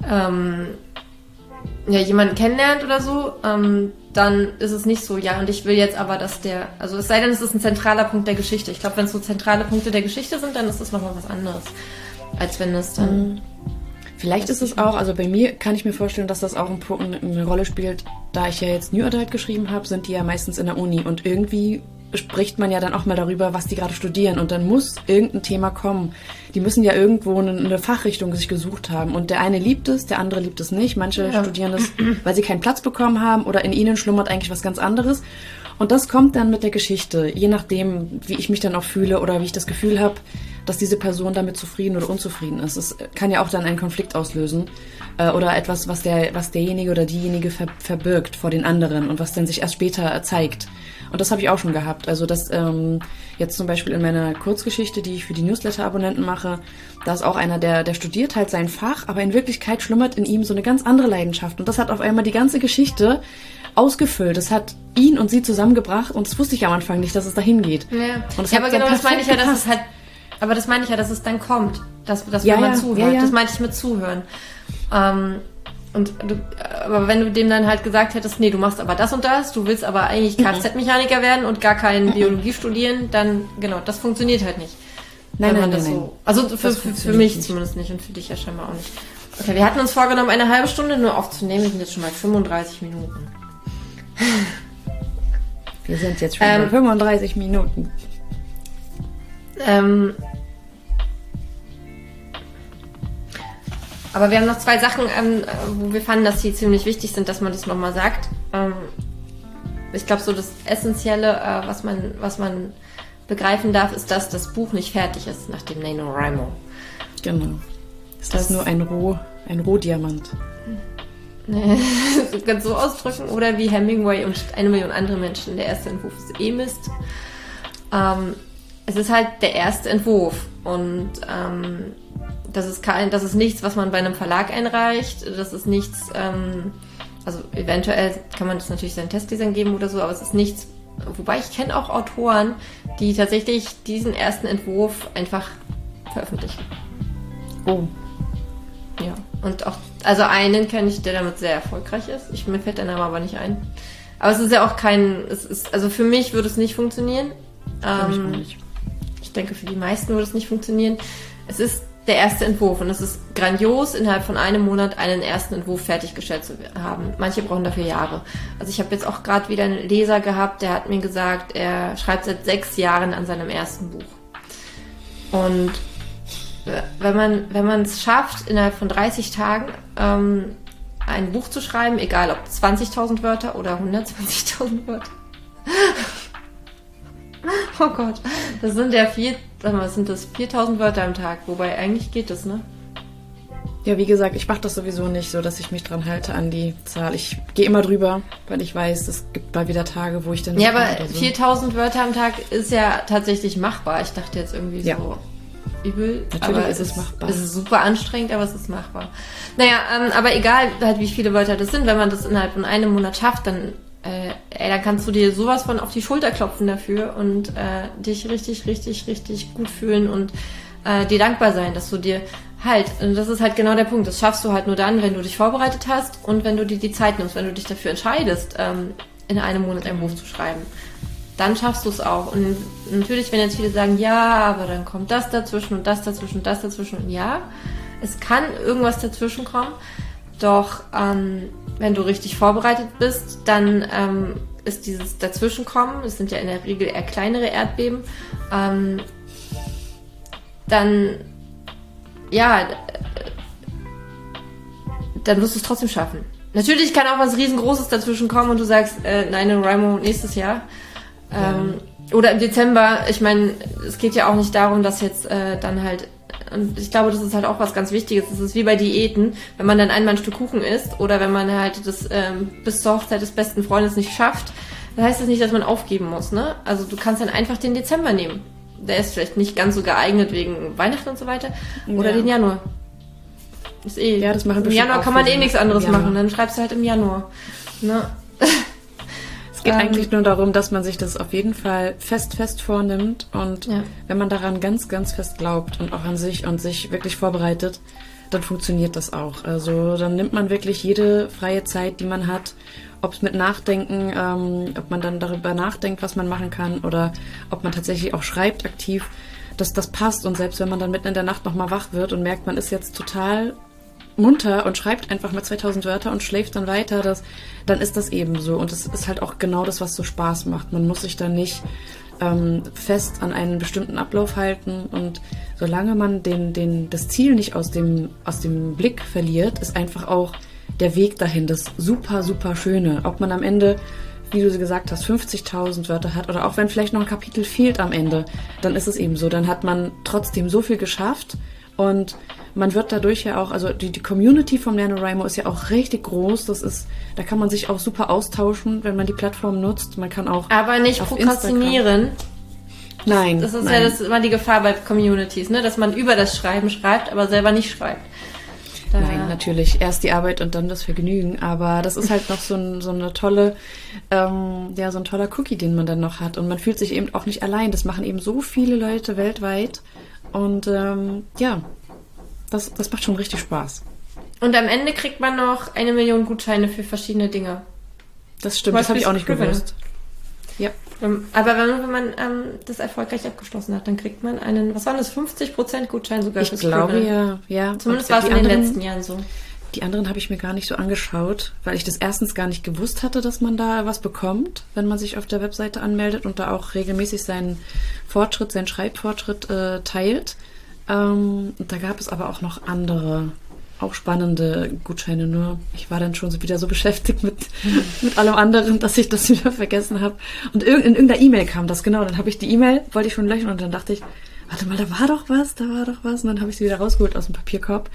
ähm, ja, jemanden kennenlernt oder so, ähm, dann ist es nicht so, ja, und ich will jetzt aber, dass der, also es sei denn, es ist ein zentraler Punkt der Geschichte. Ich glaube, wenn es so zentrale Punkte der Geschichte sind, dann ist das nochmal was anderes, als wenn es dann. Mhm. Vielleicht ist es auch, also bei mir kann ich mir vorstellen, dass das auch eine Rolle spielt, da ich ja jetzt New Adult geschrieben habe, sind die ja meistens in der Uni und irgendwie spricht man ja dann auch mal darüber, was die gerade studieren und dann muss irgendein Thema kommen. Die müssen ja irgendwo eine, eine Fachrichtung sich gesucht haben und der eine liebt es, der andere liebt es nicht. Manche ja. studieren das, weil sie keinen Platz bekommen haben oder in ihnen schlummert eigentlich was ganz anderes. Und das kommt dann mit der Geschichte, je nachdem, wie ich mich dann auch fühle oder wie ich das Gefühl habe, dass diese Person damit zufrieden oder unzufrieden ist. Es kann ja auch dann einen Konflikt auslösen äh, oder etwas, was der, was derjenige oder diejenige ver verbirgt vor den anderen und was dann sich erst später zeigt. Und das habe ich auch schon gehabt. Also das ähm, jetzt zum Beispiel in meiner Kurzgeschichte, die ich für die Newsletter-Abonnenten mache, da ist auch einer, der, der studiert halt sein Fach, aber in Wirklichkeit schlummert in ihm so eine ganz andere Leidenschaft. Und das hat auf einmal die ganze Geschichte ausgefüllt. Es hat ihn und sie zusammengebracht und das wusste ich am Anfang nicht, dass es dahin geht. Ja, Und es ja aber genau das meine ich ja, dass perfekt es halt. Aber das meine ich ja, dass es dann kommt. Dass, dass Ja, man ja, zuhört. ja, ja. Das meinte ich mit zuhören. Ähm, und du, aber wenn du dem dann halt gesagt hättest, nee, du machst aber das und das, du willst aber eigentlich Mhm. Kfz-Mechaniker werden und gar kein Biologie studieren, dann genau, das funktioniert halt nicht. Nein, nein, nein, so. Also für, für, für mich nicht. zumindest nicht und für dich ja scheinbar auch nicht. Okay, wir hatten uns vorgenommen, eine halbe Stunde nur aufzunehmen. Wir sind jetzt schon mal 35 Minuten. Wir sind jetzt schon Ähm, bei 35 Minuten. Ähm, aber wir haben noch zwei Sachen, ähm, äh, wo wir fanden, dass die ziemlich wichtig sind, dass man das nochmal sagt. Ähm, ich glaube, so das Essentielle, äh, was, man, was man begreifen darf, ist, dass das Buch nicht fertig ist nach dem NaNoWriMo. Genau. Ist Das- das nur ein Roh, ein Rohdiamant? Du kannst so ausdrücken. Oder wie Hemingway und eine Million andere Menschen. Der erste Entwurf ist eh Mist. Ähm, es ist halt der erste Entwurf. Und ähm, das, ist kein, das ist nichts, was man bei einem Verlag einreicht. Das ist nichts, ähm, also eventuell kann man das natürlich seinen Testdesign geben oder so, aber es ist nichts. Wobei ich kenne auch Autoren, die tatsächlich diesen ersten Entwurf einfach veröffentlichen. Oh. Ja, und auch, also einen kenne ich, der damit sehr erfolgreich ist. Ich, mir fällt der Name aber nicht ein. Aber es ist ja auch kein, es ist, also für mich würde es nicht funktionieren. Ähm, noch nicht. ich denke, für die meisten würde es nicht funktionieren. Es ist der erste Entwurf und es ist grandios, innerhalb von einem Monat einen ersten Entwurf fertiggestellt zu haben. Manche brauchen dafür Jahre. Also ich habe jetzt auch gerade wieder einen Leser gehabt, der hat mir gesagt, er schreibt seit sechs Jahren an seinem ersten Buch. Und äh, wenn man wenn man es schafft, innerhalb von 30 Tagen ähm, ein Buch zu schreiben, egal ob 20.000 Wörter oder 120.000 Wörter, Oh Gott, das sind ja vier, sag mal, sind das 4000 Wörter am Tag, wobei eigentlich geht das, ne? Ja, wie gesagt, ich mache das sowieso nicht so, dass ich mich dran halte an die Zahl. Ich gehe immer drüber, weil ich weiß, es gibt mal wieder Tage, wo ich dann Ja, aber so. 4000 Wörter am Tag ist ja tatsächlich machbar. Ich dachte jetzt irgendwie Ja. so übel. Natürlich aber ist es machbar. Es ist super anstrengend, aber es ist machbar. Naja, ähm, aber egal halt, wie viele Wörter das sind, wenn man das innerhalb von einem Monat schafft, dann, äh, ey, dann kannst du dir sowas von auf die Schulter klopfen dafür und äh, dich richtig, richtig, richtig gut fühlen und äh, dir dankbar sein, dass du dir halt, und das ist halt genau der Punkt, das schaffst du halt nur dann, wenn du dich vorbereitet hast und wenn du dir die Zeit nimmst, wenn du dich dafür entscheidest, ähm, in einem Monat ein Buch zu schreiben dann schaffst du es auch. Und natürlich, wenn jetzt viele sagen, ja, aber dann kommt das dazwischen und das dazwischen und das dazwischen. Und ja, es kann irgendwas dazwischen kommen. Doch ähm, wenn du richtig vorbereitet bist, dann ähm, ist dieses Dazwischenkommen, es sind ja in der Regel eher kleinere Erdbeben, ähm, dann ja, äh, dann wirst du es trotzdem schaffen. Natürlich kann auch was riesengroßes dazwischen kommen und du sagst, äh, nein, in Rimo nächstes Jahr. Ähm, Oder im Dezember. Ich meine, es geht ja auch nicht darum, dass jetzt äh, dann halt, und ich glaube, das ist halt auch was ganz Wichtiges. Das ist wie bei Diäten, wenn man dann einmal ein Stück Kuchen isst oder wenn man halt das ähm, bis zur Hochzeit des besten Freundes nicht schafft, dann heißt das nicht, dass man aufgeben muss. Ne? Also du kannst dann einfach den Dezember nehmen. Der ist vielleicht nicht ganz so geeignet wegen Weihnachten und so weiter. Oder Ja. den Januar. Ist eh. Ja, das machen Im Januar kann man eh nichts anderes machen. Dann schreibst du halt im Januar. Ne? Es geht Ähm, eigentlich nur darum, dass man sich das auf jeden Fall fest, fest vornimmt und Ja. wenn man daran ganz, ganz fest glaubt und auch an sich und sich wirklich vorbereitet, dann funktioniert das auch. Also dann nimmt man wirklich jede freie Zeit, die man hat, ob es mit Nachdenken, ähm, ob man dann darüber nachdenkt, was man machen kann oder ob man tatsächlich auch schreibt aktiv, dass das passt und selbst wenn man dann mitten in der Nacht nochmal wach wird und merkt, man ist jetzt total munter und schreibt einfach mal 2000 Wörter und schläft dann weiter, das, dann ist das eben so. Und das ist halt auch genau das, was so Spaß macht. Man muss sich dann nicht ähm, fest an einen bestimmten Ablauf halten und solange man den, den, das Ziel nicht aus dem, aus dem Blick verliert, ist einfach auch der Weg dahin das super, super Schöne. Ob man am Ende wie du gesagt hast, 50.000 Wörter hat oder auch wenn vielleicht noch ein Kapitel fehlt am Ende, dann ist es eben so. Dann hat man trotzdem so viel geschafft und man wird dadurch ja auch, also die, die Community vom NaNoWriMo ist ja auch richtig groß. Das ist, da kann man sich auch super austauschen, wenn man die Plattform nutzt. Man kann auch. Aber nicht prokrastinieren. Nein. Das ist nein. ja das ist immer die Gefahr bei Communities, ne? dass man über das Schreiben schreibt, aber selber nicht schreibt. Da- Nein, natürlich. Erst die Arbeit und dann das Vergnügen. Aber das ist halt noch so, ein, so eine tolle, ähm, ja, so ein toller Cookie, den man dann noch hat. Und man fühlt sich eben auch nicht allein. Das machen eben so viele Leute weltweit. Und ähm, ja, das, das macht schon richtig Spaß. Und am Ende kriegt man noch eine Million Gutscheine für verschiedene Dinge. Das stimmt, das habe ich auch nicht du gewinnt? gewusst. Ja, Ähm, Aber wenn, wenn man ähm, das erfolgreich abgeschlossen hat, dann kriegt man einen, was waren das, 50% Gutschein sogar ich fürs glaube Scribble. ja, ja. Zumindest war es in den anderen- letzten Jahren so. Die anderen habe ich mir gar nicht so angeschaut, weil ich das erstens gar nicht gewusst hatte, dass man da was bekommt, wenn man sich auf der Webseite anmeldet und da auch regelmäßig seinen Fortschritt, seinen Schreibfortschritt äh, teilt. Ähm, da gab es aber auch noch andere, auch spannende Gutscheine. Nur ich war dann schon wieder so beschäftigt mit, mit allem anderen, dass ich das wieder vergessen habe. Und in irgendeiner E-Mail kam das, genau. Dann habe ich die E-Mail, wollte ich schon löschen und dann dachte ich, warte mal, da war doch was, da war doch was. Und dann habe ich sie wieder rausgeholt aus dem Papierkorb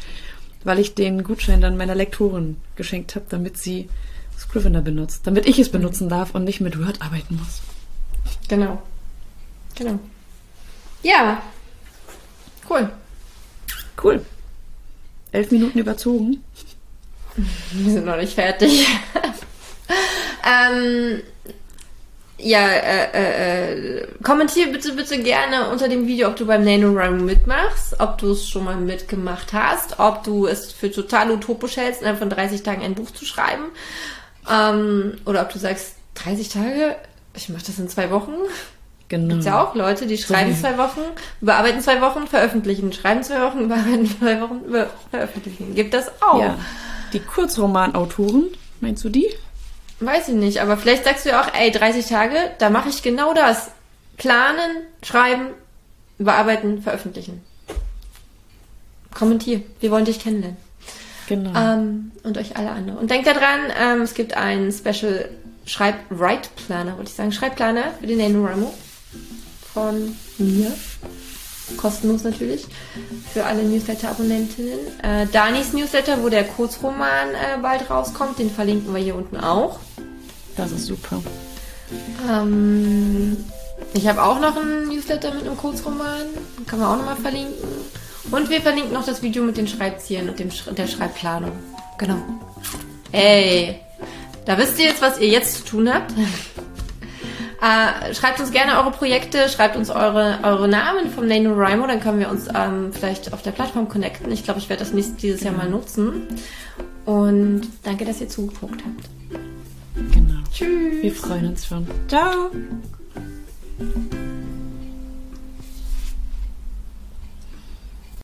weil ich den Gutschein dann meiner Lektorin geschenkt habe, damit sie Scrivener benutzt, damit ich es benutzen darf und nicht mit Word arbeiten muss. Genau. Genau. Ja. Cool. Cool. Elf Minuten überzogen. Wir sind noch nicht fertig. ähm, ja, äh, äh, äh, kommentier bitte, bitte gerne unter dem Video, ob du beim NaNoWriMo mitmachst, ob du es schon mal mitgemacht hast, ob du es für total utopisch hältst, innerhalb von 30 Tagen ein Buch zu schreiben. Ähm, oder ob du sagst, 30 Tage, ich mache das in zwei Wochen. Genau. Gibt's ja auch Leute, die schreiben wie- zwei Wochen, überarbeiten zwei Wochen, veröffentlichen, schreiben zwei Wochen, überarbeiten zwei Wochen, über veröffentlichen. Gibt das auch. Ja. Die Kurzromanautoren, meinst du die? Weiß ich nicht, aber vielleicht sagst du ja auch, ey, 30 Tage, da mache ich genau das. Planen, schreiben, überarbeiten, veröffentlichen. Kommentier, wir wollen dich kennenlernen. Genau. Ähm, und euch alle anderen. Und denkt daran, ähm, es gibt einen Special Schreib-Write-Planer, wollte ich sagen, Schreibplaner für den NaNoWriMo von mir. Kostenlos natürlich. Für alle Newsletter-Abonnentinnen. Äh, Danis Newsletter, wo der Kurzroman äh, bald rauskommt, den verlinken wir hier unten auch. das ist super. Ähm, ich habe auch noch einen Newsletter mit einem Kurzroman. Den kann man auch nochmal verlinken. Und wir verlinken noch das Video mit den Schreibzielen und dem Sch der Schreibplanung. Genau. Ey, da wisst ihr jetzt, was ihr jetzt zu tun habt. Äh, schreibt uns gerne eure Projekte, schreibt uns eure, eure Namen vom NaNoWriMo, dann können wir uns ähm, vielleicht auf der Plattform connecten. Ich glaube, ich werde das nächstes, dieses Jahr mal nutzen. Und danke, dass ihr zugeguckt habt. Genau. Tschüss. Wir freuen uns schon. Ciao.